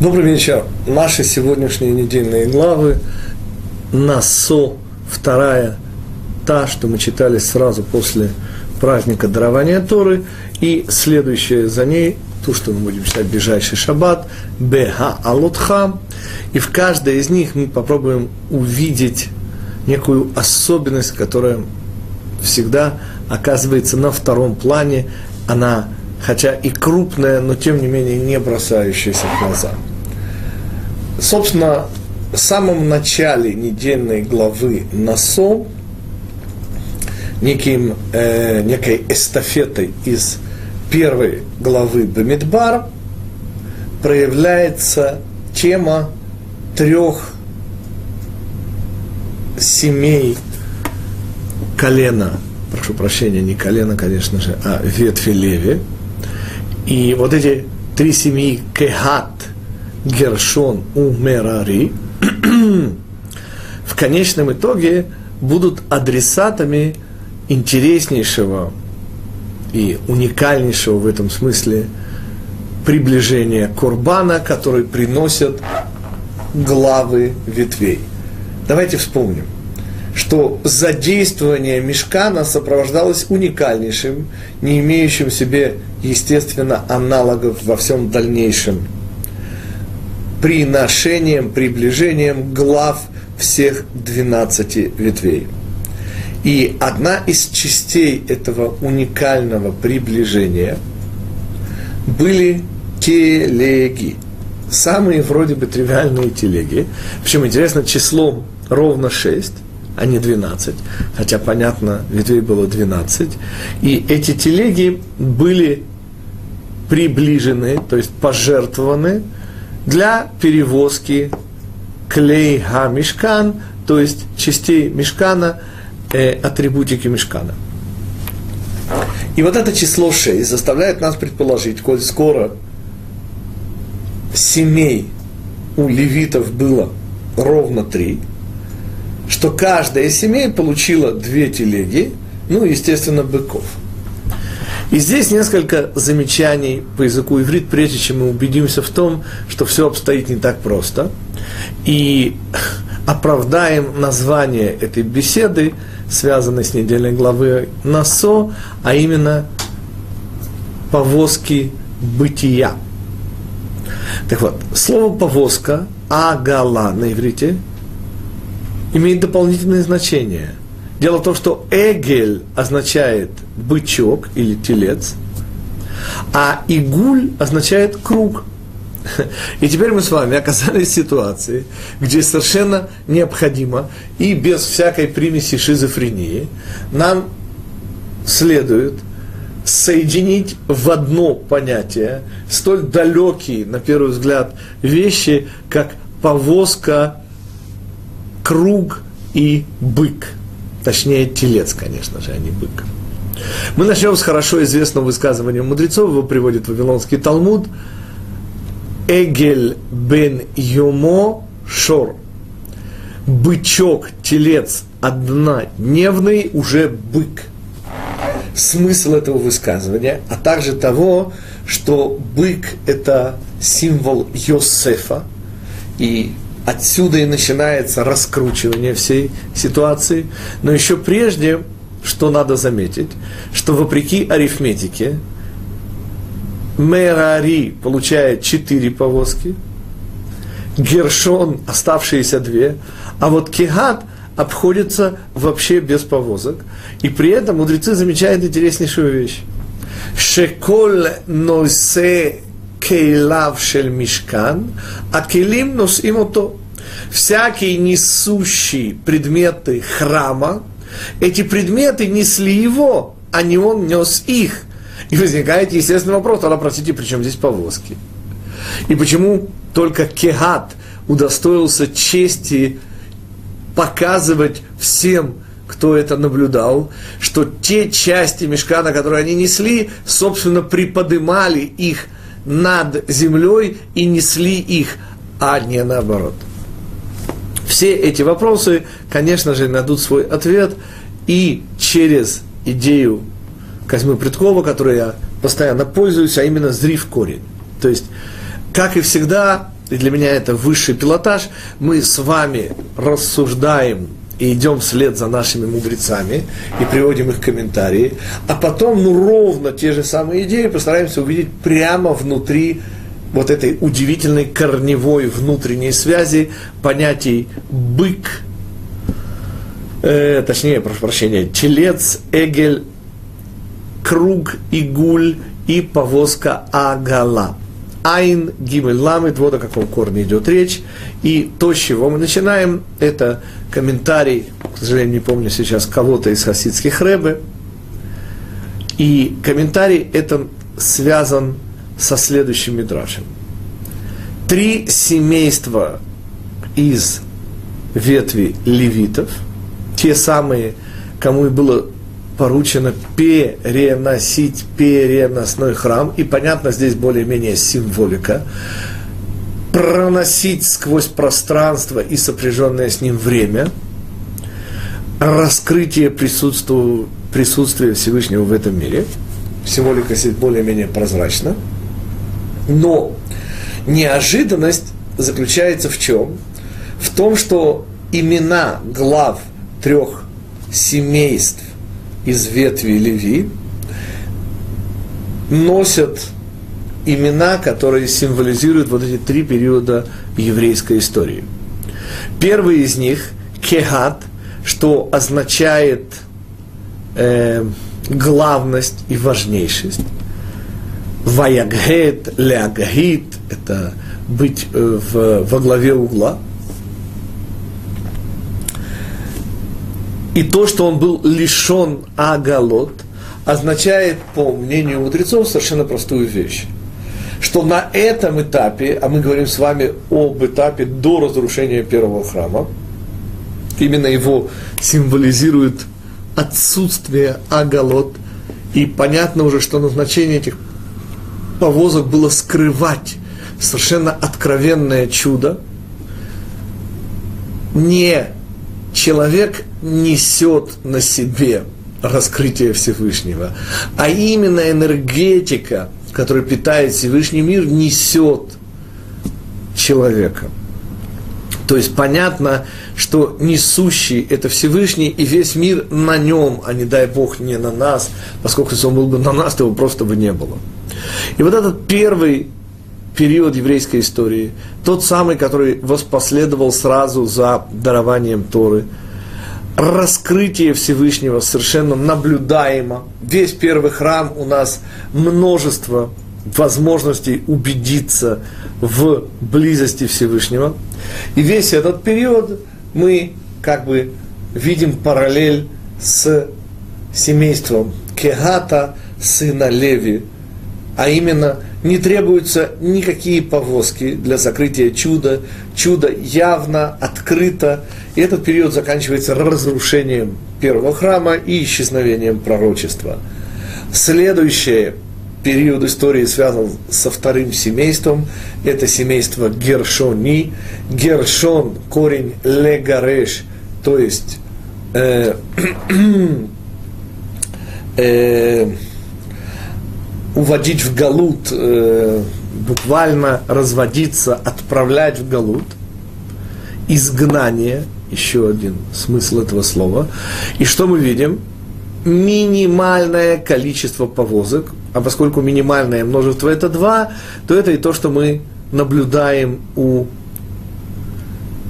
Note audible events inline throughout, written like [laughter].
Добрый вечер. Наши сегодняшние недельные главы Насо, вторая, та, что мы читали сразу после праздника дарования Торы, и следующая за ней, ту, что мы будем читать в ближайший шаббат, Беха Алотха, и в каждой из них мы попробуем увидеть некую особенность, которая всегда оказывается на втором плане, она хотя и крупная, но тем не менее не бросающаяся в глаза. Собственно, в самом начале недельной главы Насо, неким, э, некой эстафетой из первой главы Бамидбар, проявляется тема трех семей колена, прошу прощения, не колено, конечно же, а ветви Леви – и вот эти три семьи Кехат, Гершон и Мерари в конечном итоге будут адресатами интереснейшего и уникальнейшего в этом смысле приближения Курбана, который приносят главы ветвей. Давайте вспомним что задействование мешкана сопровождалось уникальнейшим, не имеющим себе, естественно, аналогов во всем дальнейшем приношением, приближением глав всех 12 ветвей. И одна из частей этого уникального приближения были телеги. Самые вроде бы тривиальные телеги. Причем интересно, число ровно 6 а не 12. Хотя, понятно, ветвей было 12. И эти телеги были приближены, то есть пожертвованы для перевозки клей мешкан, то есть частей мешкана, э, атрибутики мешкана. И вот это число 6 заставляет нас предположить, коль скоро семей у левитов было ровно три, что каждая из семей получила две телеги, ну, естественно, быков. И здесь несколько замечаний по языку иврит, прежде чем мы убедимся в том, что все обстоит не так просто. И оправдаем название этой беседы, связанной с недельной главой Насо, а именно повозки бытия. Так вот, слово повозка, агала на иврите, имеет дополнительное значение. Дело в том, что эгель означает бычок или телец, а игуль означает круг. И теперь мы с вами оказались в ситуации, где совершенно необходимо и без всякой примеси шизофрении нам следует соединить в одно понятие столь далекие, на первый взгляд, вещи, как повозка круг и бык. Точнее, телец, конечно же, а не бык. Мы начнем с хорошо известного высказывания мудрецов, его приводит Вавилонский Талмуд. Эгель бен Йомо Шор. Бычок, телец, однодневный, уже бык. Смысл этого высказывания, а также того, что бык – это символ Йосефа, и отсюда и начинается раскручивание всей ситуации. Но еще прежде, что надо заметить, что вопреки арифметике, Мерари получает четыре повозки, Гершон оставшиеся две, а вот Кегат обходится вообще без повозок. И при этом мудрецы замечают интереснейшую вещь. Шеколь носе кейлав шель мишкан, а келим носим ото. Всякий несущий предметы храма, эти предметы несли его, а не он нес их. И возникает естественный вопрос, тогда, простите, при чем здесь повозки? И почему только Кегат удостоился чести показывать всем, кто это наблюдал, что те части мешкана, которые они несли, собственно, приподымали их над землей и несли их, а не наоборот. Все эти вопросы, конечно же, найдут свой ответ и через идею Козьмы Предкова, которой я постоянно пользуюсь, а именно зрив корень. То есть, как и всегда, и для меня это высший пилотаж, мы с вами рассуждаем и идем вслед за нашими мудрецами и приводим их комментарии, а потом, ну, ровно те же самые идеи постараемся увидеть прямо внутри вот этой удивительной корневой внутренней связи понятий бык, э, точнее, прошу прощения, телец, эгель, круг, игуль и повозка агала. Айн, Гимель, Ламет, вот о каком корне идет речь. И то, с чего мы начинаем, это комментарий, к сожалению, не помню сейчас, кого-то из хасидских рэбы. И комментарий это связан со следующим мидрашем. Три семейства из ветви левитов, те самые, кому и было поручено переносить переносной храм, и понятно, здесь более-менее символика, проносить сквозь пространство и сопряженное с ним время, раскрытие присутствия, Всевышнего в этом мире. Символика здесь более-менее прозрачна. Но неожиданность заключается в чем? В том, что имена глав трех семейств из ветви Леви носят имена, которые символизируют вот эти три периода еврейской истории. Первый из них – Кехат, что означает э, главность и важнейшесть. Ваягхет, леагхит – это быть э, в, во главе угла – И то, что он был лишен агалот, означает, по мнению мудрецов, совершенно простую вещь. Что на этом этапе, а мы говорим с вами об этапе до разрушения первого храма, именно его символизирует отсутствие агалот, и понятно уже, что назначение этих повозок было скрывать совершенно откровенное чудо, не человек несет на себе раскрытие Всевышнего, а именно энергетика, которая питает Всевышний мир, несет человека. То есть понятно, что несущий это Всевышний, и весь мир на нем, а не дай Бог не на нас, поскольку если он был бы на нас, то его просто бы не было. И вот этот первый период еврейской истории, тот самый, который воспоследовал сразу за дарованием Торы, раскрытие Всевышнего совершенно наблюдаемо. Весь первый храм у нас множество возможностей убедиться в близости Всевышнего. И весь этот период мы как бы видим параллель с семейством Кегата, сына Леви, а именно не требуются никакие повозки для закрытия чуда. Чудо явно, открыто. И этот период заканчивается разрушением первого храма и исчезновением пророчества. Следующий период истории связан со вторым семейством. Это семейство Гершони. Гершон – корень легареш, то есть э, [clears throat] э, уводить в галут, э, буквально разводиться, отправлять в галут, изгнание, еще один смысл этого слова. И что мы видим? Минимальное количество повозок, а поскольку минимальное множество это два, то это и то, что мы наблюдаем у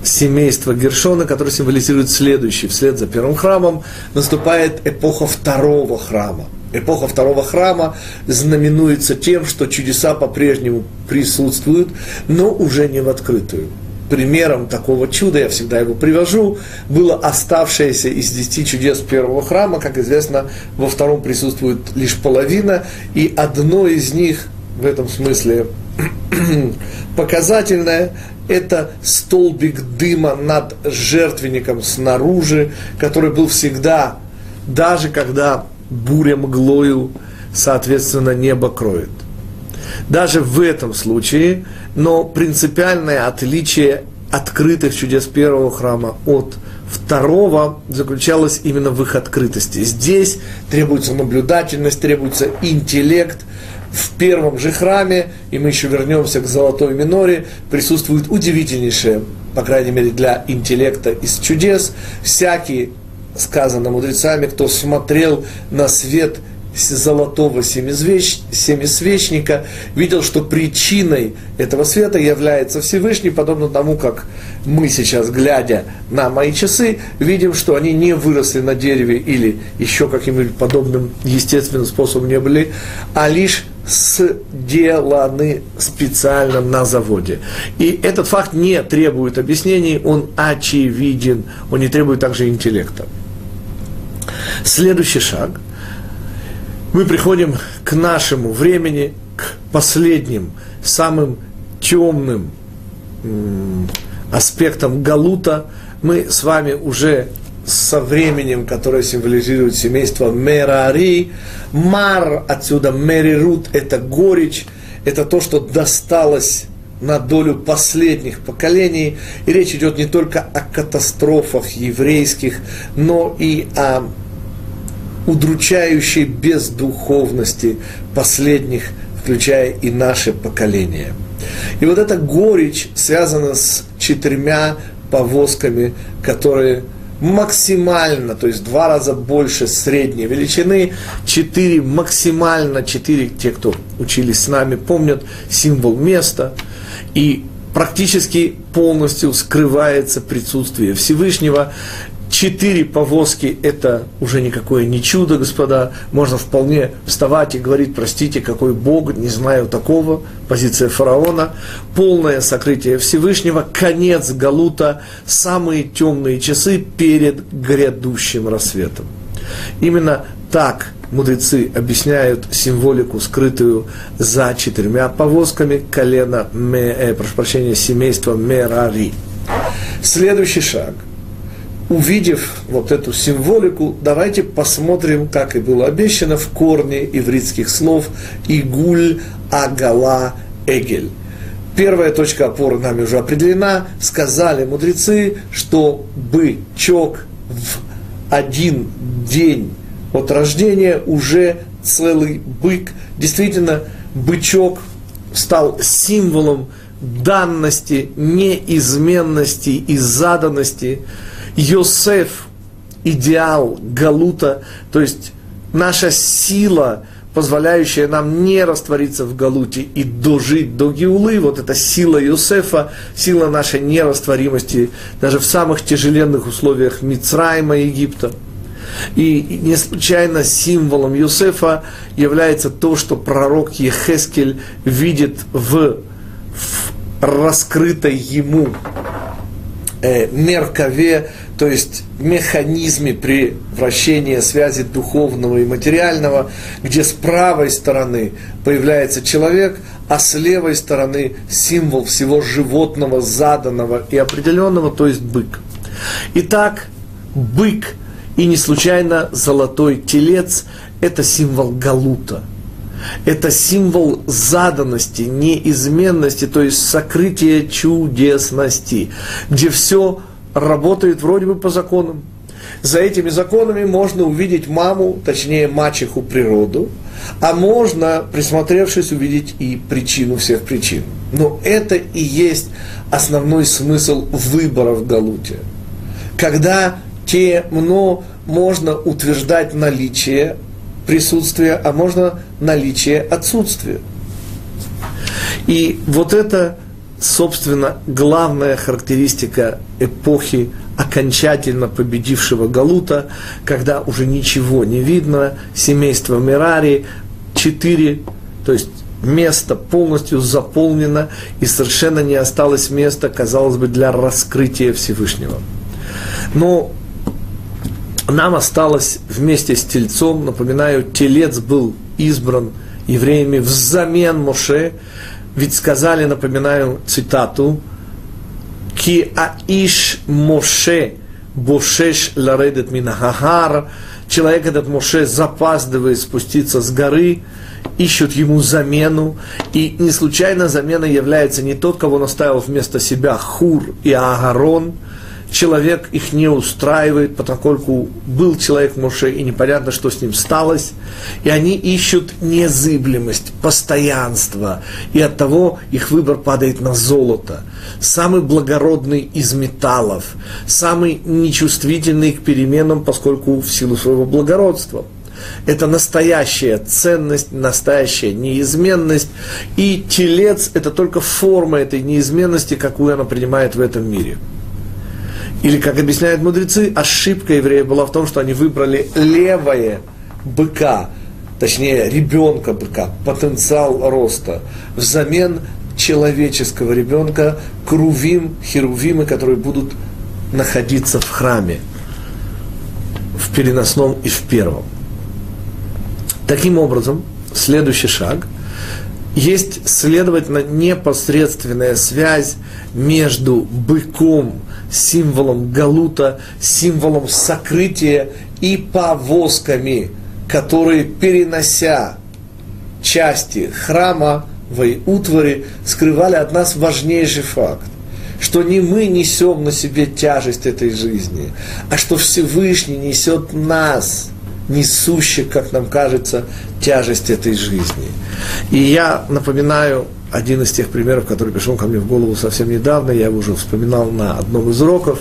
семейства Гершона, которое символизирует следующий. Вслед за первым храмом наступает эпоха второго храма – эпоха второго храма знаменуется тем, что чудеса по-прежнему присутствуют, но уже не в открытую. Примером такого чуда, я всегда его привожу, было оставшееся из десяти чудес первого храма. Как известно, во втором присутствует лишь половина, и одно из них в этом смысле [clears throat] показательное – это столбик дыма над жертвенником снаружи, который был всегда, даже когда буря мглою, соответственно, небо кроет. Даже в этом случае, но принципиальное отличие открытых чудес первого храма от второго заключалось именно в их открытости. Здесь требуется наблюдательность, требуется интеллект, в первом же храме, и мы еще вернемся к золотой миноре, присутствует удивительнейшее, по крайней мере для интеллекта из чудес, всякий, сказано мудрецами, кто смотрел на свет золотого семисвечника, видел, что причиной этого света является Всевышний, подобно тому, как мы сейчас, глядя на мои часы, видим, что они не выросли на дереве или еще каким-нибудь подобным естественным способом не были, а лишь сделаны специально на заводе. И этот факт не требует объяснений, он очевиден, он не требует также интеллекта. Следующий шаг. Мы приходим к нашему времени, к последним, самым темным аспектам Галута. Мы с вами уже со временем, которое символизирует семейство Мерари. Мар, отсюда Мерирут, это горечь, это то, что досталось на долю последних поколений. И речь идет не только о катастрофах еврейских, но и о удручающей бездуховности последних, включая и наше поколение. И вот эта горечь связана с четырьмя повозками, которые максимально, то есть два раза больше средней величины, четыре максимально, четыре, те, кто учились с нами, помнят символ места, и практически полностью скрывается присутствие Всевышнего. Четыре повозки – это уже никакое не чудо, господа. Можно вполне вставать и говорить, простите, какой Бог, не знаю такого. Позиция фараона. Полное сокрытие Всевышнего, конец Галута, самые темные часы перед грядущим рассветом. Именно так мудрецы объясняют символику, скрытую за четырьмя повозками колена, э, прошу прощения, семейства Мерари. Следующий шаг – увидев вот эту символику, давайте посмотрим, как и было обещано в корне ивритских слов «игуль агала эгель». Первая точка опоры нами уже определена. Сказали мудрецы, что бычок в один день от рождения уже целый бык. Действительно, бычок стал символом данности, неизменности и заданности. Йосеф, идеал Галута, то есть наша сила, позволяющая нам не раствориться в Галуте и дожить до Геулы, вот эта сила Йосефа, сила нашей нерастворимости даже в самых тяжеленных условиях Мицрайма Египта. И не случайно символом Юсефа является то, что пророк Ехескель видит в, в раскрытой ему э, меркове то есть механизме при вращении связи духовного и материального, где с правой стороны появляется человек, а с левой стороны символ всего животного, заданного и определенного, то есть бык. Итак, бык и не случайно золотой телец – это символ Галута. Это символ заданности, неизменности, то есть сокрытия чудесности, где все работает вроде бы по законам. За этими законами можно увидеть маму, точнее мачеху природу, а можно, присмотревшись, увидеть и причину всех причин. Но это и есть основной смысл выбора в Галуте. Когда темно, можно утверждать наличие присутствия, а можно наличие отсутствия. И вот это собственно, главная характеристика эпохи окончательно победившего Галута, когда уже ничего не видно, семейство Мирари, четыре, то есть место полностью заполнено, и совершенно не осталось места, казалось бы, для раскрытия Всевышнего. Но нам осталось вместе с тельцом, напоминаю, телец был избран евреями взамен Моше, ведь сказали, напоминаю цитату, «Ки аиш Моше бошеш ларедет минахахар» Человек этот Моше запаздывает спуститься с горы, ищут ему замену, и не случайно замена является не тот, кого он оставил вместо себя Хур и Агарон, человек их не устраивает, поскольку был человек Моше, и непонятно, что с ним сталось, и они ищут незыблемость, постоянство, и от того их выбор падает на золото. Самый благородный из металлов, самый нечувствительный к переменам, поскольку в силу своего благородства – это настоящая ценность, настоящая неизменность. И телец – это только форма этой неизменности, какую она принимает в этом мире. Или, как объясняют мудрецы, ошибка евреев была в том, что они выбрали левое быка, точнее ребенка быка, потенциал роста, взамен человеческого ребенка, крувим, херувимы, которые будут находиться в храме, в переносном и в первом. Таким образом, следующий шаг – есть, следовательно, непосредственная связь между быком, символом галута, символом сокрытия и повозками, которые, перенося части храма, в утвари, скрывали от нас важнейший факт что не мы несем на себе тяжесть этой жизни, а что Всевышний несет нас – несущих, как нам кажется, тяжесть этой жизни. И я напоминаю один из тех примеров, который пришел ко мне в голову совсем недавно, я его уже вспоминал на одном из уроков.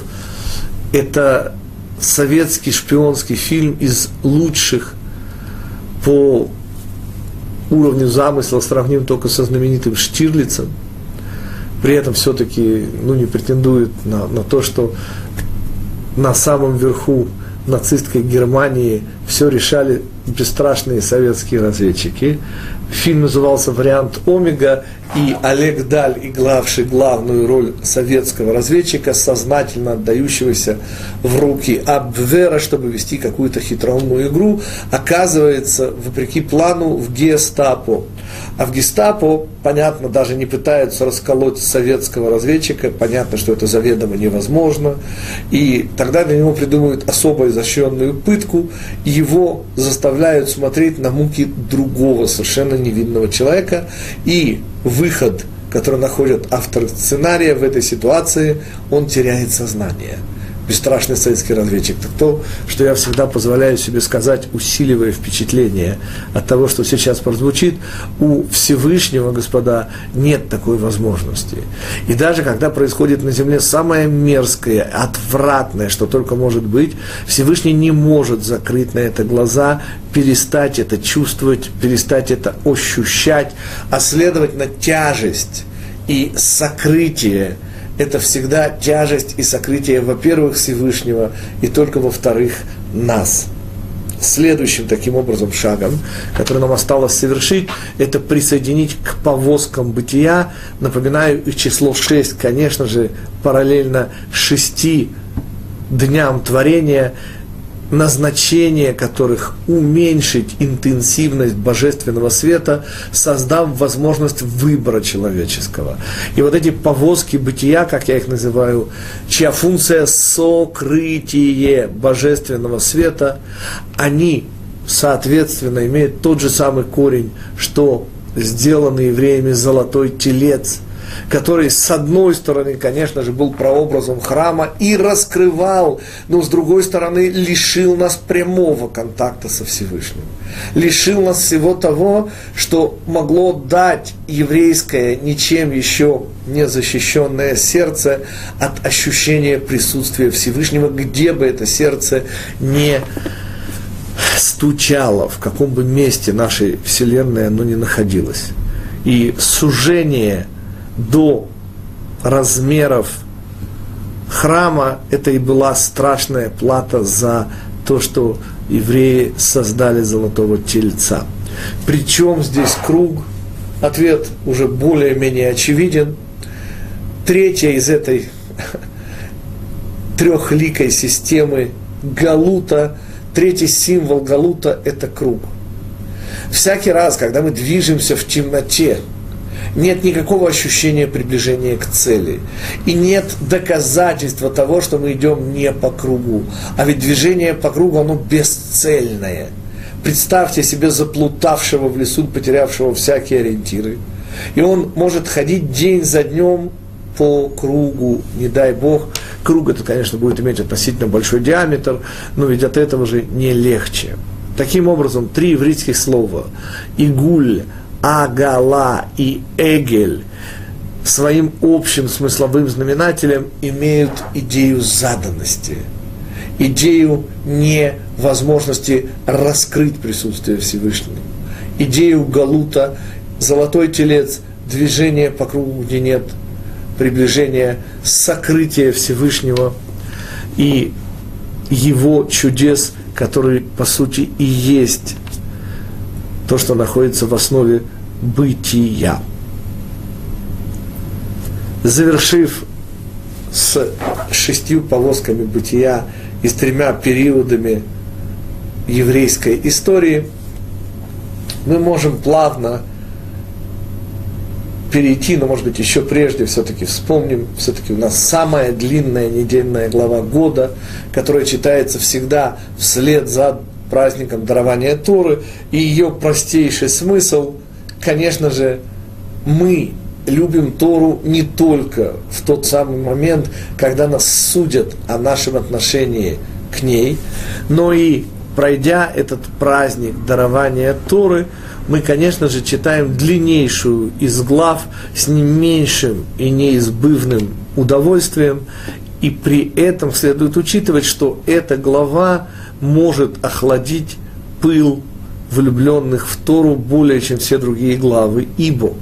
Это советский шпионский фильм из лучших по уровню замысла, сравним только со знаменитым Штирлицем. При этом все-таки ну, не претендует на, на то, что на самом верху нацистской Германии все решали бесстрашные советские разведчики. Фильм назывался «Вариант Омега», и Олег Даль, игравший главную роль советского разведчика, сознательно отдающегося в руки Абвера, чтобы вести какую-то хитроумную игру, оказывается, вопреки плану, в гестапо. А в гестапо, понятно, даже не пытаются расколоть советского разведчика, понятно, что это заведомо невозможно, и тогда для него придумывают особо изощренную пытку, и его заставляют смотреть на муки другого, совершенно невинного человека, и выход, который находит автор сценария в этой ситуации, он теряет сознание. Бесстрашный советский разведчик. То, что я всегда позволяю себе сказать, усиливая впечатление от того, что сейчас прозвучит, у Всевышнего, господа, нет такой возможности. И даже когда происходит на земле самое мерзкое, отвратное, что только может быть, Всевышний не может закрыть на это глаза, перестать это чувствовать, перестать это ощущать, а следовательно тяжесть и сокрытие – это всегда тяжесть и сокрытие, во-первых, Всевышнего, и только, во-вторых, нас. Следующим таким образом шагом, который нам осталось совершить, это присоединить к повозкам бытия, напоминаю, их число 6, конечно же, параллельно шести дням творения, назначение которых уменьшить интенсивность божественного света, создав возможность выбора человеческого. И вот эти повозки бытия, как я их называю, чья функция сокрытие божественного света, они, соответственно, имеют тот же самый корень, что сделанный евреями золотой телец – который с одной стороны, конечно же, был прообразом храма и раскрывал, но с другой стороны лишил нас прямого контакта со Всевышним. Лишил нас всего того, что могло дать еврейское, ничем еще не защищенное сердце от ощущения присутствия Всевышнего, где бы это сердце не стучало, в каком бы месте нашей Вселенной оно ни находилось. И сужение до размеров храма, это и была страшная плата за то, что евреи создали золотого тельца. Причем здесь круг? Ответ уже более-менее очевиден. Третья из этой [laughs] трехликой системы Галута, третий символ Галута – это круг. Всякий раз, когда мы движемся в темноте, нет никакого ощущения приближения к цели. И нет доказательства того, что мы идем не по кругу. А ведь движение по кругу, оно бесцельное. Представьте себе заплутавшего в лесу, потерявшего всякие ориентиры. И он может ходить день за днем по кругу, не дай Бог, круг это, конечно, будет иметь относительно большой диаметр, но ведь от этого же не легче. Таким образом, три еврейских слова – игуль, агала и эгель – своим общим смысловым знаменателем имеют идею заданности, идею невозможности раскрыть присутствие Всевышнего, идею галута, золотой телец, движение по кругу, где нет приближения, сокрытия Всевышнего и его чудес, которые, по сути, и есть то, что находится в основе бытия. Завершив с шестью полосками бытия и с тремя периодами еврейской истории, мы можем плавно перейти, но, может быть, еще прежде все-таки вспомним, все-таки у нас самая длинная недельная глава года, которая читается всегда вслед за праздником дарования Торы, и ее простейший смысл, конечно же, мы любим Тору не только в тот самый момент, когда нас судят о нашем отношении к ней, но и пройдя этот праздник дарования Торы, мы, конечно же, читаем длиннейшую из глав с не меньшим и неизбывным удовольствием, и при этом следует учитывать, что эта глава может охладить пыл влюбленных в Тору более, чем все другие главы, ибо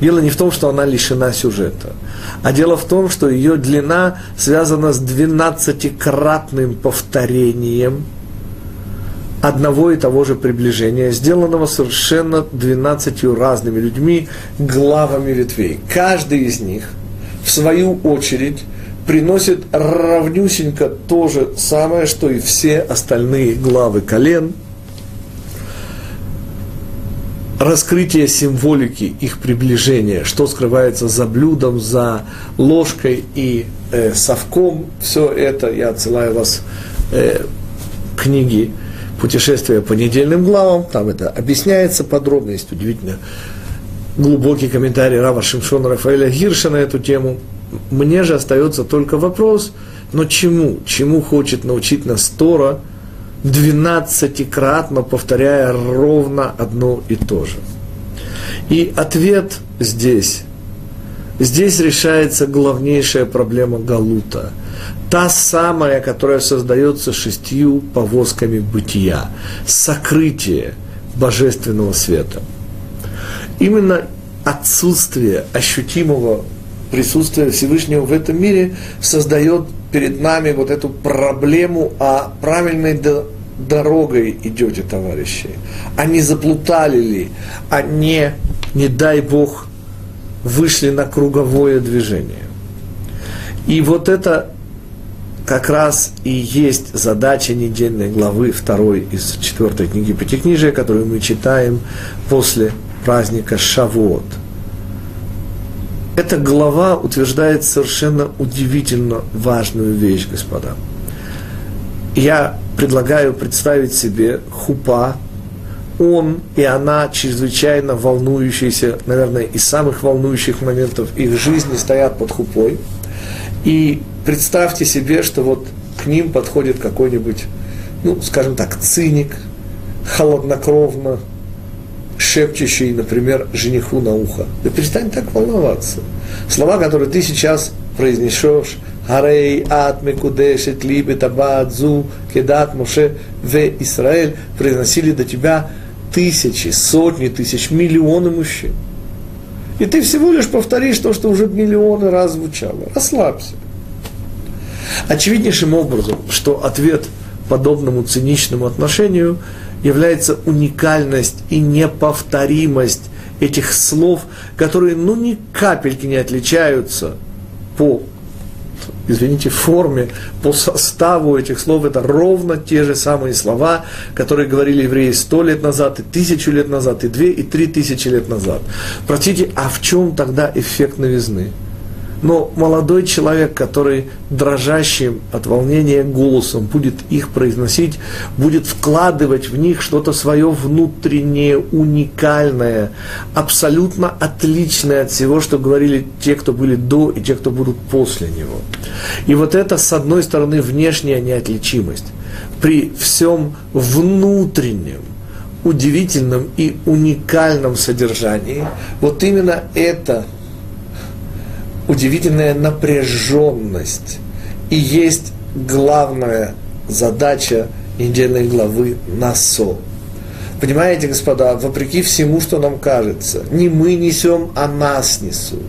Дело не в том, что она лишена сюжета, а дело в том, что ее длина связана с двенадцатикратным повторением – одного и того же приближения, сделанного совершенно двенадцатью разными людьми, главами ветвей. Каждый из них, в свою очередь, приносит равнюсенько то же самое, что и все остальные главы колен. Раскрытие символики их приближения, что скрывается за блюдом, за ложкой и э, совком, все это я отсылаю вас э, книги путешествие по недельным главам, там это объясняется подробно, есть удивительно глубокий комментарий Рава Шимшона Рафаэля Гирша на эту тему. Мне же остается только вопрос, но чему? Чему хочет научить нас Тора, двенадцатикратно повторяя ровно одно и то же? И ответ здесь. Здесь решается главнейшая проблема Галута – та самая, которая создается шестью повозками бытия, сокрытие божественного света. Именно отсутствие ощутимого присутствия Всевышнего в этом мире создает перед нами вот эту проблему, а правильной дорогой идете, товарищи, а не заплутали ли, а не, не дай Бог, вышли на круговое движение. И вот это как раз и есть задача недельной главы второй из четвертой книги Пятикнижия, которую мы читаем после праздника Шавуот. Эта глава утверждает совершенно удивительно важную вещь, господа. Я предлагаю представить себе хупа, он и она чрезвычайно волнующиеся, наверное, из самых волнующих моментов их жизни стоят под хупой. И представьте себе, что вот к ним подходит какой-нибудь, ну, скажем так, циник, холоднокровно шепчущий, например, жениху на ухо. Да перестань так волноваться. Слова, которые ты сейчас произнесешь, Харей ат мекудешет либет абадзу кедат Моше в Израиль, произносили до тебя тысячи, сотни тысяч, миллионы мужчин. И ты всего лишь повторишь то, что уже миллионы раз звучало. Расслабься. Очевиднейшим образом, что ответ подобному циничному отношению является уникальность и неповторимость этих слов, которые ну ни капельки не отличаются по извините, форме, по составу этих слов, это ровно те же самые слова, которые говорили евреи сто лет назад, и тысячу лет назад, и две, и три тысячи лет назад. Простите, а в чем тогда эффект новизны? Но молодой человек, который дрожащим от волнения голосом будет их произносить, будет вкладывать в них что-то свое внутреннее, уникальное, абсолютно отличное от всего, что говорили те, кто были до и те, кто будут после него. И вот это, с одной стороны, внешняя неотличимость. При всем внутреннем, удивительном и уникальном содержании, вот именно это удивительная напряженность и есть главная задача недельной главы Насо. Понимаете, господа, вопреки всему, что нам кажется, не мы несем, а нас несут.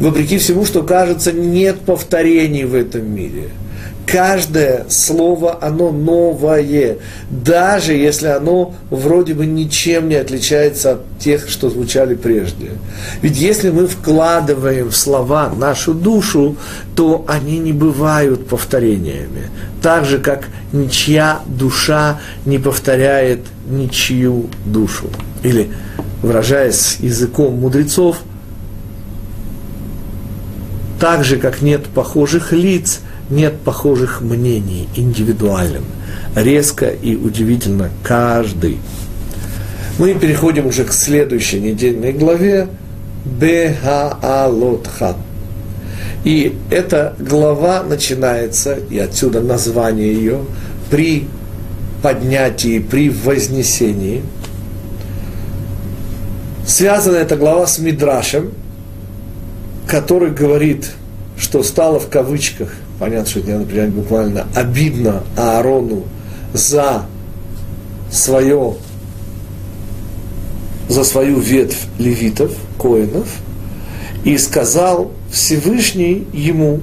Вопреки всему, что кажется, нет повторений в этом мире – каждое слово, оно новое, даже если оно вроде бы ничем не отличается от тех, что звучали прежде. Ведь если мы вкладываем в слова нашу душу, то они не бывают повторениями. Так же, как ничья душа не повторяет ничью душу. Или, выражаясь языком мудрецов, так же, как нет похожих лиц – нет похожих мнений индивидуальным. Резко и удивительно каждый. Мы переходим уже к следующей недельной главе Бехаалотха. И эта глава начинается, и отсюда название ее, при поднятии, при вознесении. Связана эта глава с Мидрашем, который говорит, что стало в кавычках понятно, что это принять буквально, обидно Аарону за свое, за свою ветвь левитов, коинов, и сказал Всевышний ему,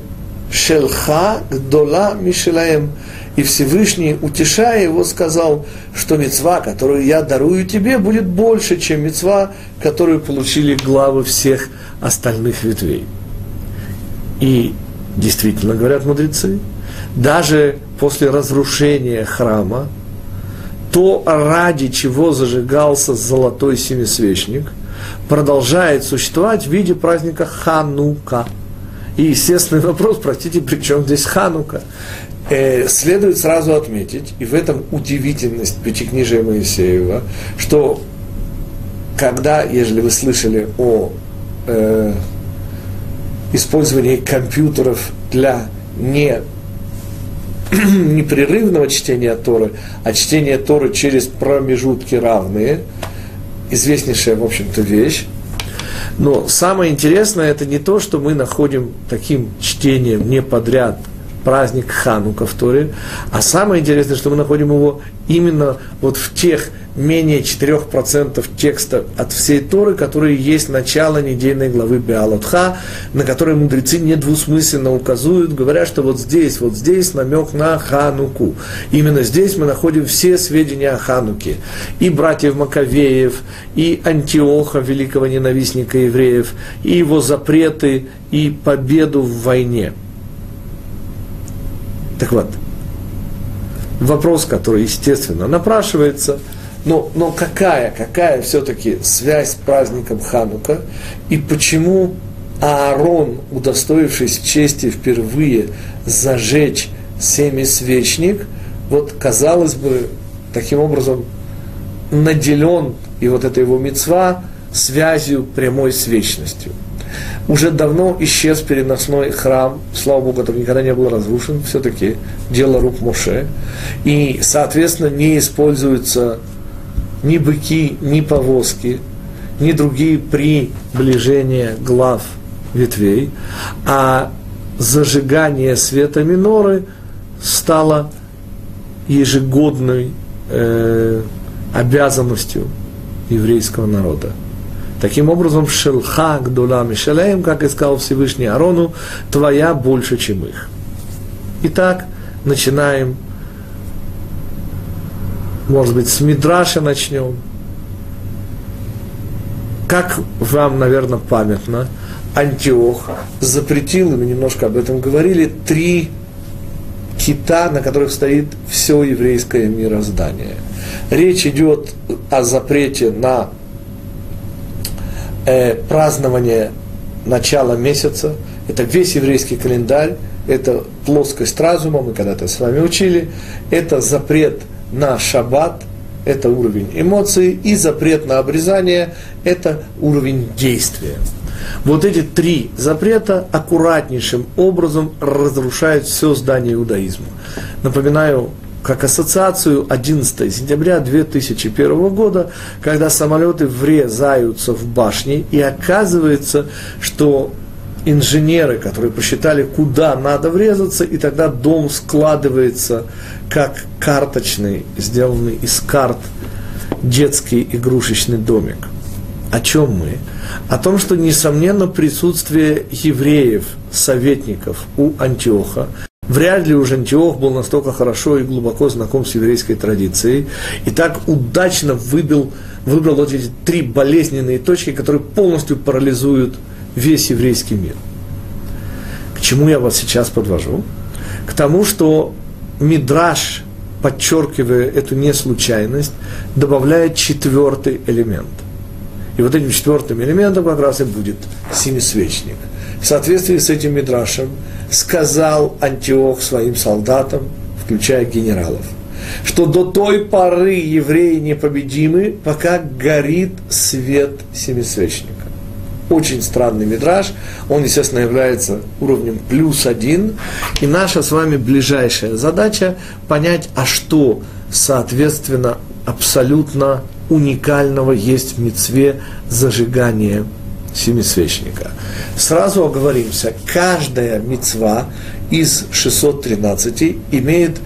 Шелха гдола мишелаем, и Всевышний, утешая его, сказал, что мецва, которую я дарую тебе, будет больше, чем мецва, которую получили главы всех остальных ветвей. И действительно, говорят мудрецы, даже после разрушения храма, то, ради чего зажигался золотой семисвечник, продолжает существовать в виде праздника Ханука. И естественный вопрос, простите, при чем здесь Ханука? Э, следует сразу отметить, и в этом удивительность Пятикнижия Моисеева, что когда, ежели вы слышали о э, использование компьютеров для не [clears throat] непрерывного чтения Торы, а чтения Торы через промежутки равные, известнейшая, в общем-то, вещь. Но самое интересное это не то, что мы находим таким чтением не подряд праздник Ханука в Торе, а самое интересное, что мы находим его именно вот в тех менее 4% текста от всей Торы, которые есть начало недельной главы Беалотха, на которые мудрецы недвусмысленно указывают, говоря, что вот здесь, вот здесь намек на Хануку. Именно здесь мы находим все сведения о Хануке. И братьев Маковеев, и Антиоха, великого ненавистника евреев, и его запреты, и победу в войне. Так вот, вопрос, который, естественно, напрашивается – но, но какая, какая все-таки связь с праздником Ханука и почему Аарон, удостоившись чести впервые зажечь семисвечник, вот, казалось бы, таким образом наделен, и вот эта его мецва связью прямой с вечностью. Уже давно исчез переносной храм, слава Богу, который никогда не был разрушен, все-таки дело рук Моше, и, соответственно, не используется ни быки, ни повозки, ни другие приближения глав ветвей, а зажигание света миноры стало ежегодной э, обязанностью еврейского народа. Таким образом, шелха гдула мишалеем, как и сказал Всевышний Арону, твоя больше, чем их. Итак, начинаем может быть, с Мидраша начнем. Как вам, наверное, памятно, Антиох запретил, и мы немножко об этом говорили, три кита, на которых стоит все еврейское мироздание. Речь идет о запрете на э, празднование начала месяца, Это весь еврейский календарь, это плоскость разума, мы когда-то с вами учили, это запрет на шаббат, это уровень эмоций, и запрет на обрезание – это уровень действия. Вот эти три запрета аккуратнейшим образом разрушают все здание иудаизма. Напоминаю, как ассоциацию 11 сентября 2001 года, когда самолеты врезаются в башни, и оказывается, что инженеры, которые посчитали, куда надо врезаться, и тогда дом складывается как карточный, сделанный из карт, детский игрушечный домик. О чем мы? О том, что, несомненно, присутствие евреев, советников у Антиоха, Вряд ли уж Антиох был настолько хорошо и глубоко знаком с еврейской традицией и так удачно выбил, выбрал вот эти три болезненные точки, которые полностью парализуют весь еврейский мир. К чему я вас сейчас подвожу? К тому, что Мидраш, подчеркивая эту неслучайность, добавляет четвертый элемент. И вот этим четвертым элементом как раз и будет семисвечник. В соответствии с этим Мидрашем сказал Антиох своим солдатам, включая генералов, что до той поры евреи непобедимы, пока горит свет семисвечника очень странный мидраж. Он, естественно, является уровнем плюс один. И наша с вами ближайшая задача понять, а что, соответственно, абсолютно уникального есть в мецве зажигания семисвечника. Сразу оговоримся, каждая мецва из 613 имеет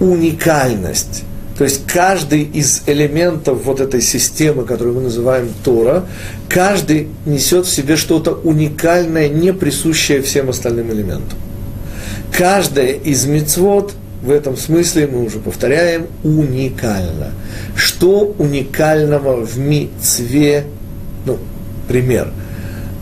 уникальность то есть каждый из элементов вот этой системы, которую мы называем Тора, каждый несет в себе что-то уникальное, не присущее всем остальным элементам. Каждая из мецвод в этом смысле, мы уже повторяем, уникальна. Что уникального в мицве? Ну, пример.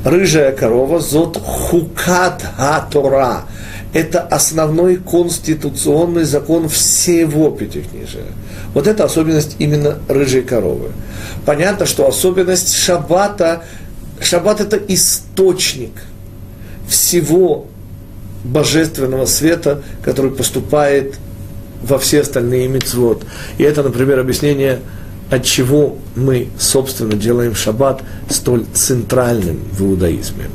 Рыжая корова, зот хукат ха-тора – это основной конституционный закон всего Пятикнижия. Вот это особенность именно рыжей коровы. Понятно, что особенность шаббата, шаббат это источник всего божественного света, который поступает во все остальные мицвод. И это, например, объяснение, от чего мы, собственно, делаем шаббат столь центральным в иудаизме.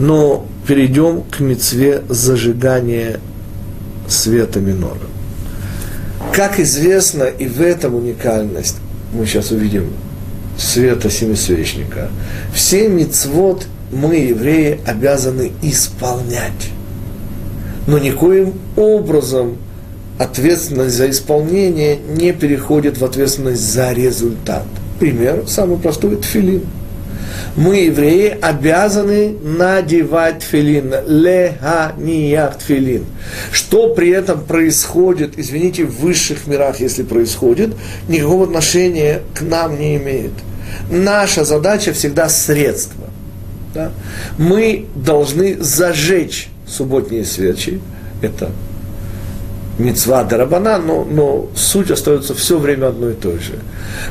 Но перейдем к мецве зажигания света минора. Как известно, и в этом уникальность, мы сейчас увидим света семисвечника, все мецвод мы, евреи, обязаны исполнять. Но никоим образом ответственность за исполнение не переходит в ответственность за результат. Пример самый простой – тфилин – мы, евреи, обязаны надевать тфилин, леханиях тфилин. Что при этом происходит, извините, в высших мирах, если происходит, никакого отношения к нам не имеет. Наша задача всегда средство. Да? Мы должны зажечь субботние свечи, это мецва дарабана, но, но суть остается все время одной и той же.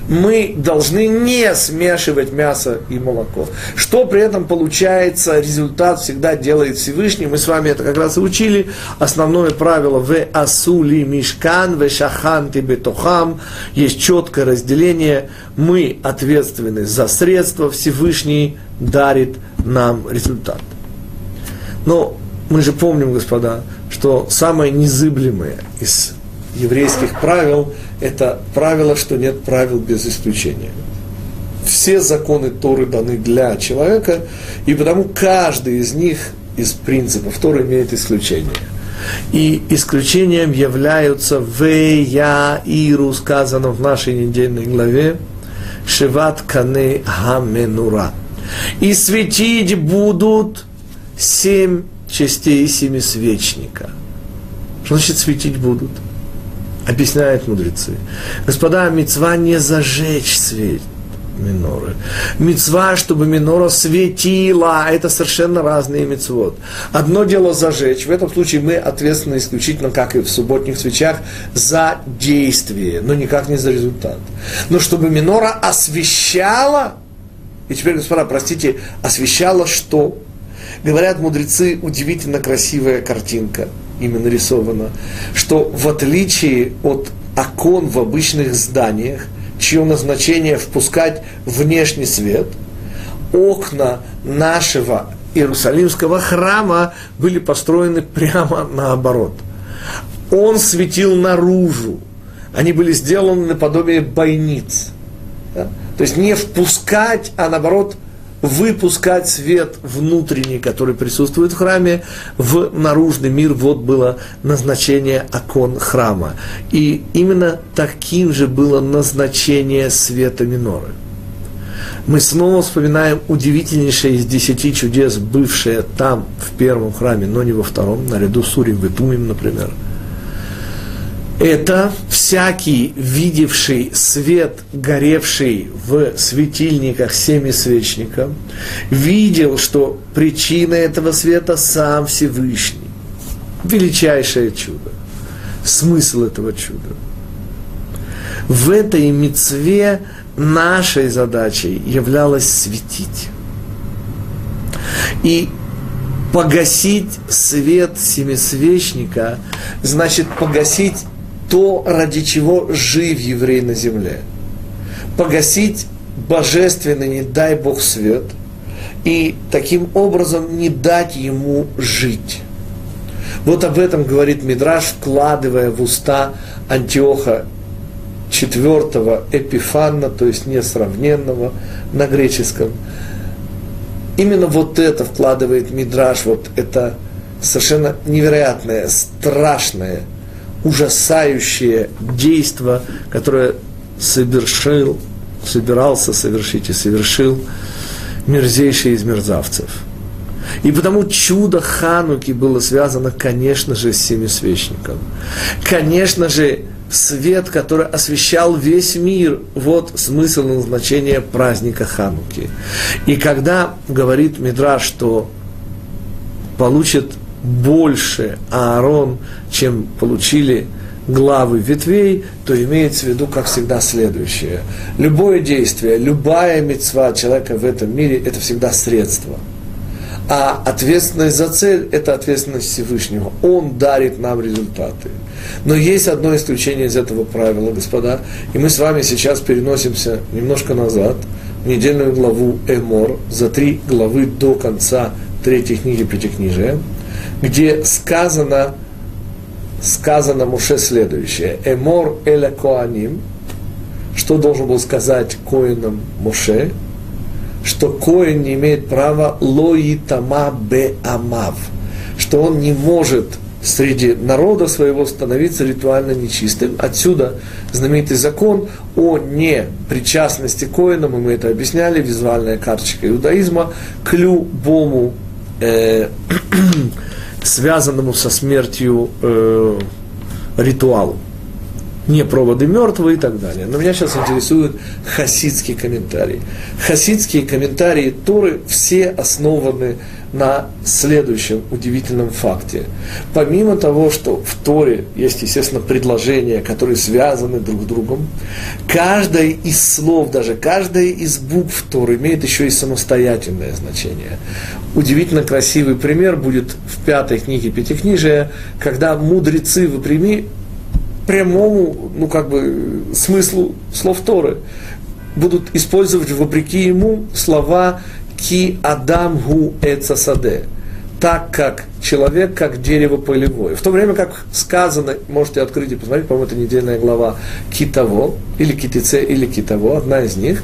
Мы должны не смешивать мясо и молоко. Что при этом получается, результат всегда делает Всевышний. Мы с вами это как раз и учили. Основное правило в асули мишкан, в шаханти бетохам. Есть четкое разделение. Мы ответственны за средства, Всевышний дарит нам результат. Но мы же помним, господа, что самое незыблемое из еврейских правил – это правило, что нет правил без исключения. Все законы Торы даны для человека, и потому каждый из них, из принципов Торы, имеет исключение. И исключением являются «Вея Иру», сказано в нашей недельной главе, «Шеват кане хаменура». «И светить будут семь частей семисвечника. Что значит светить будут? Объясняют мудрецы. Господа, мецва не зажечь свет миноры. Мецва, чтобы минора светила, это совершенно разные мецвод. Одно дело зажечь, в этом случае мы ответственны исключительно, как и в субботних свечах, за действие, но никак не за результат. Но чтобы минора освещала, и теперь, господа, простите, освещала что? Говорят мудрецы, удивительно красивая картинка ими нарисована, что в отличие от окон в обычных зданиях, чье назначение впускать внешний свет, окна нашего Иерусалимского храма были построены прямо наоборот. Он светил наружу. Они были сделаны наподобие бойниц. Да? То есть не впускать, а наоборот выпускать свет внутренний, который присутствует в храме, в наружный мир. Вот было назначение окон храма. И именно таким же было назначение света миноры. Мы снова вспоминаем удивительнейшее из десяти чудес, бывшее там, в первом храме, но не во втором, наряду с Урим Ветумим, например – это всякий, видевший свет, горевший в светильниках семисвечника, видел, что причина этого света сам Всевышний. Величайшее чудо. Смысл этого чуда. В этой мецве нашей задачей являлось светить. И погасить свет семисвечника значит погасить то, ради чего жив еврей на земле. Погасить божественный, не дай Бог, свет, и таким образом не дать ему жить. Вот об этом говорит Мидраш, вкладывая в уста Антиоха четвертого Эпифанна, то есть несравненного на греческом. Именно вот это вкладывает Мидраш, вот это совершенно невероятное, страшное – ужасающее действо, которое совершил, собирался совершить и совершил мерзейший из мерзавцев. И потому чудо Хануки было связано, конечно же, с семисвечником. Конечно же, свет, который освещал весь мир. Вот смысл и назначение праздника Хануки. И когда говорит Мидраш, что получит больше Аарон, чем получили главы ветвей, то имеется в виду, как всегда, следующее. Любое действие, любая мецва человека в этом мире – это всегда средство. А ответственность за цель – это ответственность Всевышнего. Он дарит нам результаты. Но есть одно исключение из этого правила, господа, и мы с вами сейчас переносимся немножко назад, в недельную главу Эмор, за три главы до конца третьей книги Пятикнижия – где сказано, сказано Муше следующее. Эмор эля коаним, что должен был сказать коинам Муше, что коин не имеет права лоитама бе амав, что он не может среди народа своего становиться ритуально нечистым. Отсюда знаменитый закон о непричастности коинам, и мы это объясняли, визуальная карточка иудаизма, к любому э, [clears throat] связанному со смертью э, ритуалу. Не проводы мертвые и так далее. Но меня сейчас интересуют хасидские комментарии. Хасидские комментарии Торы все основаны на следующем удивительном факте. Помимо того, что в Торе есть, естественно, предложения, которые связаны друг с другом, каждое из слов, даже каждая из букв Торы имеет еще и самостоятельное значение. Удивительно красивый пример будет в пятой книге Пятикнижия, когда мудрецы в прямому, ну как бы, смыслу слов Торы будут использовать вопреки ему слова ки адам гу эцасаде, так как человек, как дерево полевое. В то время как сказано, можете открыть и посмотреть, по-моему, это недельная глава Китово, или Китице, или Китово, одна из них,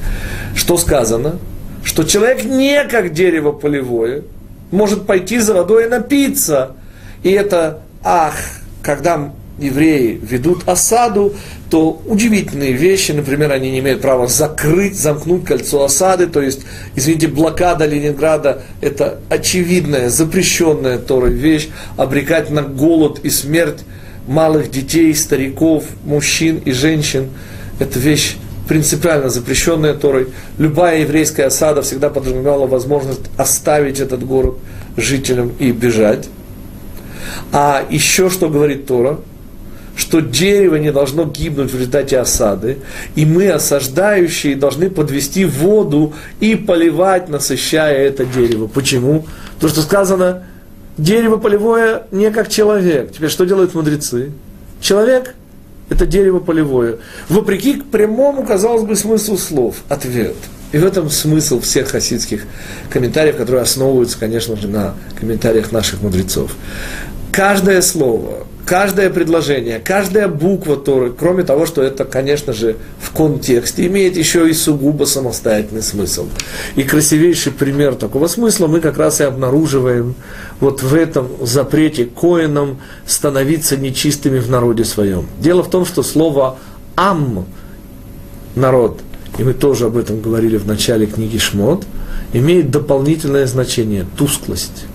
что сказано, что человек не как дерево полевое, может пойти за водой и напиться. И это ах, когда евреи ведут осаду, то удивительные вещи, например, они не имеют права закрыть, замкнуть кольцо осады, то есть, извините, блокада Ленинграда – это очевидная, запрещенная Торой вещь, обрекать на голод и смерть малых детей, стариков, мужчин и женщин – это вещь принципиально запрещенная Торой. Любая еврейская осада всегда подразумевала возможность оставить этот город жителям и бежать. А еще что говорит Тора – что дерево не должно гибнуть в результате осады, и мы, осаждающие, должны подвести воду и поливать, насыщая это дерево. Почему? Потому что сказано, дерево полевое не как человек. Теперь что делают мудрецы? Человек – это дерево полевое. Вопреки к прямому, казалось бы, смыслу слов. Ответ. И в этом смысл всех хасидских комментариев, которые основываются, конечно же, на комментариях наших мудрецов. Каждое слово, каждое предложение, каждая буква Торы, кроме того, что это, конечно же, в контексте, имеет еще и сугубо самостоятельный смысл. И красивейший пример такого смысла мы как раз и обнаруживаем вот в этом запрете коинам становиться нечистыми в народе своем. Дело в том, что слово «ам» – народ, и мы тоже об этом говорили в начале книги Шмот, имеет дополнительное значение – тусклость.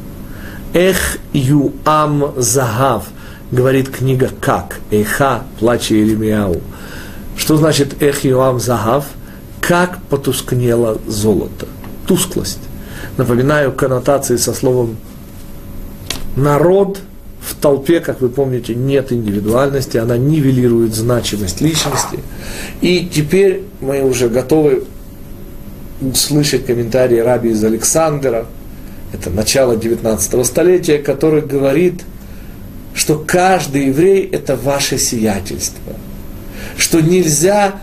Эх ю ам загав – говорит книга как, Эйха, плача Иеремияу. Что значит Эх Йоам Загав? Как потускнело золото. Тусклость. Напоминаю коннотации со словом народ в толпе, как вы помните, нет индивидуальности, она нивелирует значимость личности. И теперь мы уже готовы слышать комментарии раби из Александра, это начало 19 столетия, который говорит – что каждый еврей – это ваше сиятельство. Что нельзя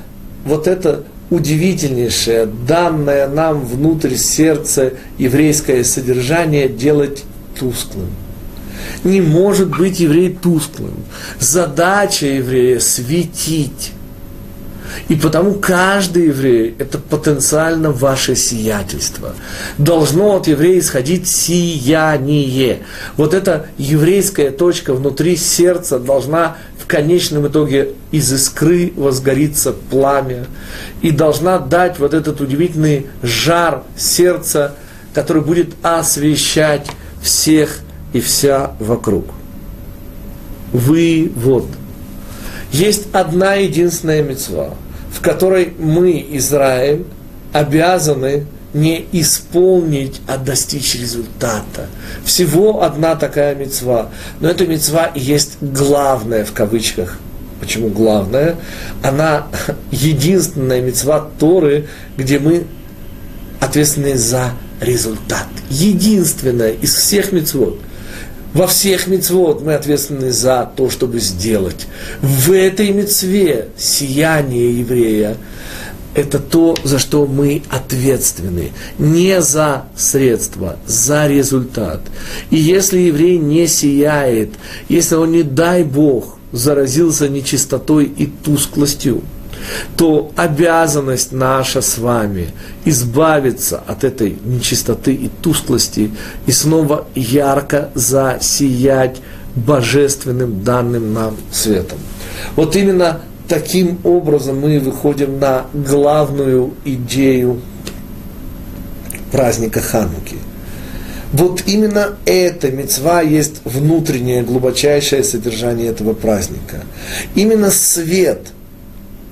вот это удивительнейшее, данное нам внутрь сердца еврейское содержание делать тусклым. Не может быть еврей тусклым. Задача еврея – светить. И потому каждый еврей – это потенциально ваше сиятельство. Должно от еврея исходить сияние. Вот эта еврейская точка внутри сердца должна в конечном итоге из искры возгориться пламя. И должна дать вот этот удивительный жар сердца, который будет освещать всех и вся вокруг. Вы вот – есть одна единственная мецва, в которой мы, Израиль, обязаны не исполнить, а достичь результата. Всего одна такая мецва. Но эта мецва есть главная в кавычках. Почему главная? Она [laughs] единственная мецва Торы, где мы ответственны за результат. Единственная из всех мецвод – во всех мецвод мы ответственны за то, чтобы сделать. В этой мецве сияние еврея – это то, за что мы ответственны. Не за средства, за результат. И если еврей не сияет, если он, не дай Бог, заразился нечистотой и тусклостью – то обязанность наша с вами избавиться от этой нечистоты и тусклости и снова ярко засиять божественным данным нам светом. Вот именно таким образом мы выходим на главную идею праздника Хануки. Вот именно эта мецва есть внутреннее, глубочайшее содержание этого праздника. Именно свет –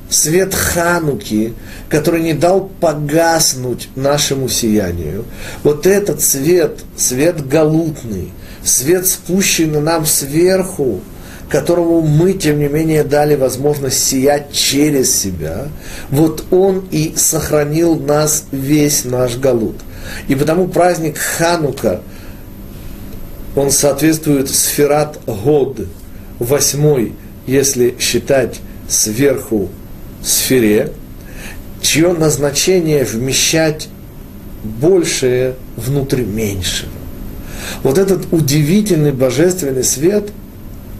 свет Хануки, который не дал погаснуть нашему сиянию. Вот этот свет, свет галутный, свет, спущенный нам сверху, которому мы, тем не менее, дали возможность сиять через себя, вот он и сохранил нас весь наш галут. И потому праздник Ханука, он соответствует сферат Год, восьмой, если считать сверху сфере, чье назначение вмещать большее внутрь меньшего. Вот этот удивительный божественный свет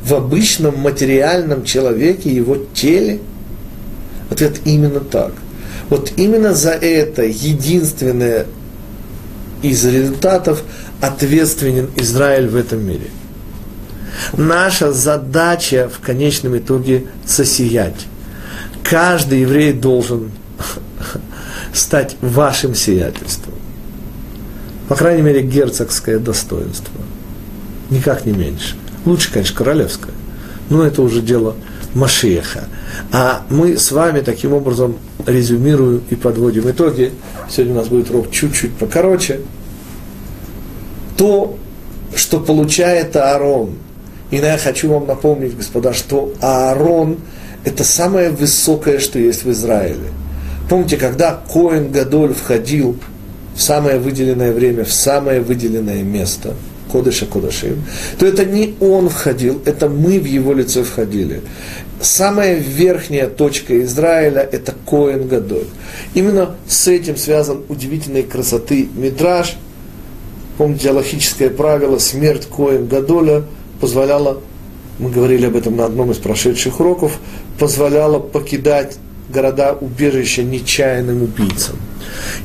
в обычном материальном человеке, его теле, ответ именно так. Вот именно за это единственное из результатов ответственен Израиль в этом мире. Наша задача в конечном итоге сосиять каждый еврей должен стать вашим сиятельством. По крайней мере, герцогское достоинство. Никак не меньше. Лучше, конечно, королевское. Но это уже дело Машеха. А мы с вами таким образом резюмируем и подводим итоги. Сегодня у нас будет урок чуть-чуть покороче. То, что получает Аарон И я хочу вам напомнить, господа, что Аарон – это самое высокое, что есть в Израиле. Помните, когда Коэн Гадоль входил в самое выделенное время, в самое выделенное место, Кодыша Кодашим, то это не он входил, это мы в его лицо входили. Самая верхняя точка Израиля – это Коэн Гадоль. Именно с этим связан удивительной красоты Мидраш. Помните, аллахическое правило «смерть Коэн Гадоля» позволяла, мы говорили об этом на одном из прошедших уроков, позволяла покидать города убежища нечаянным убийцам.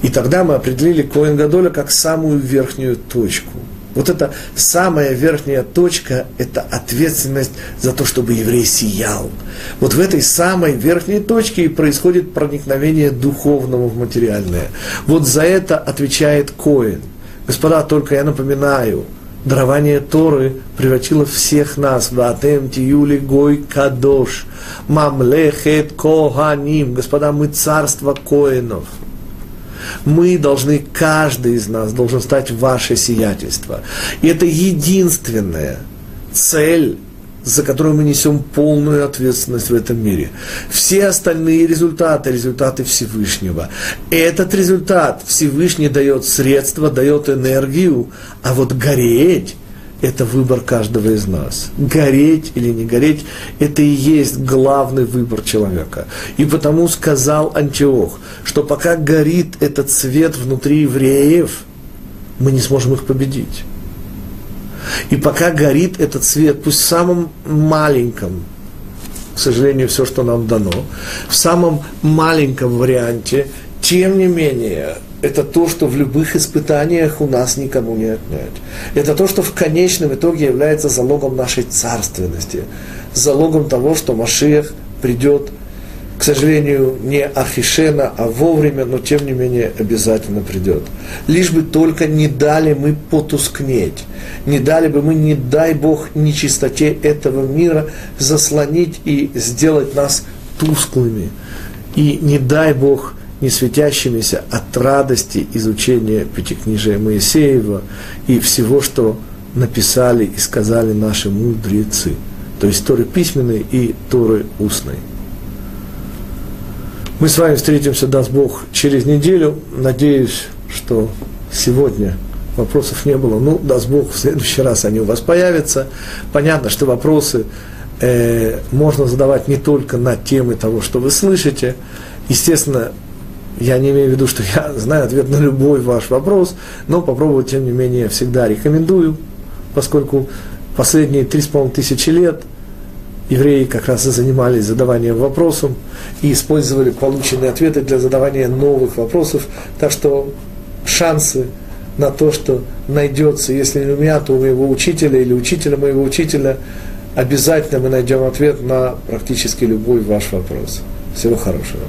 И тогда мы определили Коэн Гадоля как самую верхнюю точку. Вот эта самая верхняя точка – это ответственность за то, чтобы еврей сиял. Вот в этой самой верхней точке и происходит проникновение духовного в материальное. Вот за это отвечает Коэн. Господа, только я напоминаю, дарование Торы превратило всех нас в Атем Тиюли Гой Кадош, Мамлехет Коганим. Господа, мы царство Коинов. Мы должны, каждый из нас должен стать ваше сиятельство. И это единственная цель за которую мы несем полную ответственность в этом мире. Все остальные результаты, результаты Всевышнего. Этот результат Всевышний дает средства, дает энергию, а вот гореть это выбор каждого из нас. Гореть или не гореть, это и есть главный выбор человека. И потому сказал Антиох, что пока горит этот свет внутри евреев, мы не сможем их победить. И пока горит этот свет, пусть в самом маленьком, к сожалению, все, что нам дано, в самом маленьком варианте, тем не менее, это то, что в любых испытаниях у нас никому не отнять. Это то, что в конечном итоге является залогом нашей царственности, залогом того, что Машиах придет – к сожалению, не Ахишена, а вовремя, но тем не менее обязательно придет. Лишь бы только не дали мы потускнеть, не дали бы мы, не дай Бог, нечистоте этого мира заслонить и сделать нас тусклыми. И не дай Бог не светящимися от радости изучения Пятикнижия Моисеева и всего, что написали и сказали наши мудрецы. То есть Торы письменной и Торы устной. Мы с вами встретимся, даст Бог, через неделю. Надеюсь, что сегодня вопросов не было. Ну, даст Бог, в следующий раз они у вас появятся. Понятно, что вопросы э, можно задавать не только на темы того, что вы слышите. Естественно, я не имею в виду, что я [laughs] знаю ответ на любой ваш вопрос, но попробовать, тем не менее, всегда рекомендую, поскольку последние три с половиной тысячи лет – евреи как раз и занимались задаванием вопросов и использовали полученные ответы для задавания новых вопросов. Так что шансы на то, что найдется, если не у меня, то у моего учителя или учителя моего учителя, обязательно мы найдем ответ на практически любой ваш вопрос. Всего хорошего.